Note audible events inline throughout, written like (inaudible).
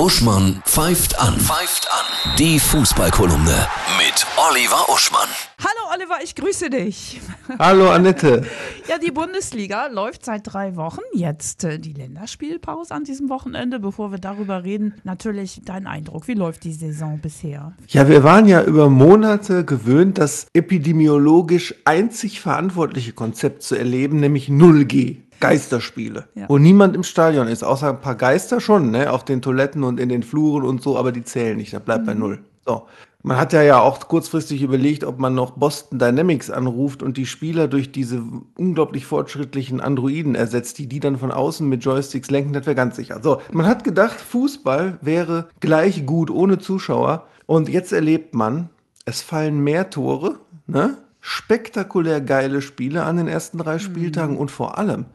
Uschmann pfeift an. Pfeift an. Die Fußballkolumne mit Oliver Uschmann. Hallo Oliver, ich grüße dich. Hallo Annette. (laughs) Ja, die Bundesliga läuft seit drei Wochen. Jetzt äh, die Länderspielpause an diesem Wochenende. Bevor wir darüber reden, natürlich dein Eindruck. Wie läuft die Saison bisher? Ja, wir waren ja über Monate gewöhnt, das epidemiologisch einzig verantwortliche Konzept zu erleben, nämlich 0G. Geisterspiele, Ja. wo niemand im Stadion ist, außer ein paar Geister schon, ne, auf den Toiletten und in den Fluren und so, aber die zählen nicht, das bleibt bei null. So. Man hat ja ja auch kurzfristig überlegt, ob man noch Boston Dynamics anruft und die Spieler durch diese unglaublich fortschrittlichen Androiden ersetzt, die die dann von außen mit Joysticks lenken, das wäre ganz sicher. So, man hat gedacht, Fußball wäre gleich gut ohne Zuschauer und jetzt erlebt man, es fallen mehr Tore, ne? Spektakulär geile Spiele an den ersten drei Spieltagen und vor allem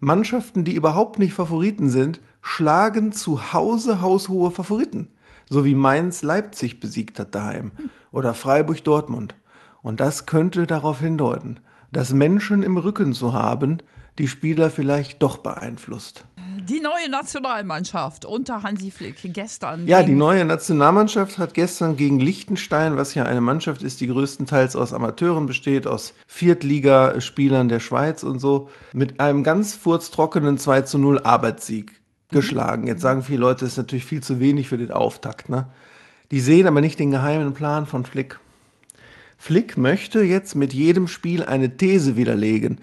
Mannschaften, die überhaupt nicht Favoriten sind, schlagen zu Hause haushohe Favoriten. So wie Mainz Leipzig besiegt hat daheim oder Freiburg Dortmund. Und das könnte darauf hindeuten, dass Menschen im Rücken zu haben, die Spieler vielleicht doch beeinflusst. Die neue Nationalmannschaft unter Hansi Flick gestern. Ja, die neue Nationalmannschaft hat gestern gegen Liechtenstein, was ja eine Mannschaft ist, die größtenteils aus Amateuren besteht, aus Viertligaspielern der Schweiz und so, mit einem ganz furztrockenen 2 zu 0 Arbeitssieg geschlagen. Jetzt sagen viele Leute, das ist natürlich viel zu wenig für den Auftakt. Ne? Die sehen aber nicht den geheimen Plan von Flick. Flick möchte jetzt mit jedem Spiel eine These widerlegen.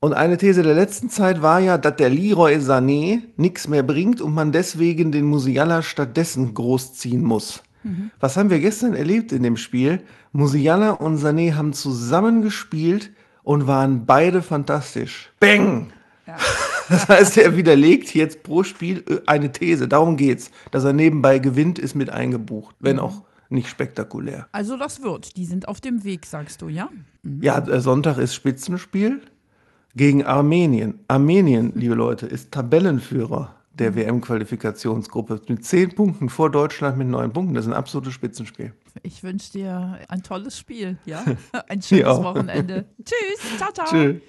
Und eine These der letzten Zeit war ja, dass der Leroy Sané nichts mehr bringt und man deswegen den Musiala stattdessen großziehen muss. Was haben wir gestern erlebt in dem Spiel? Musiala und Sané haben zusammen gespielt und waren beide fantastisch. Bang! (laughs) Das heißt, er widerlegt jetzt pro Spiel äh, eine These. Darum geht's. Dass er nebenbei gewinnt, ist mit eingebucht, wenn auch nicht spektakulär. Also das wird. Die sind auf dem Weg, sagst du, ja? Ja, äh, Sonntag ist Spitzenspiel gegen Armenien. Armenien, liebe Leute, ist Tabellenführer der WM-Qualifikationsgruppe mit zehn Punkten vor Deutschland mit neun Punkten. Das ist ein absolutes Spitzenspiel. Ich wünsche dir ein tolles Spiel, ja? (laughs) Ein schönes. Wochenende. (laughs) Tschüss, ciao, ciao. Tschüss.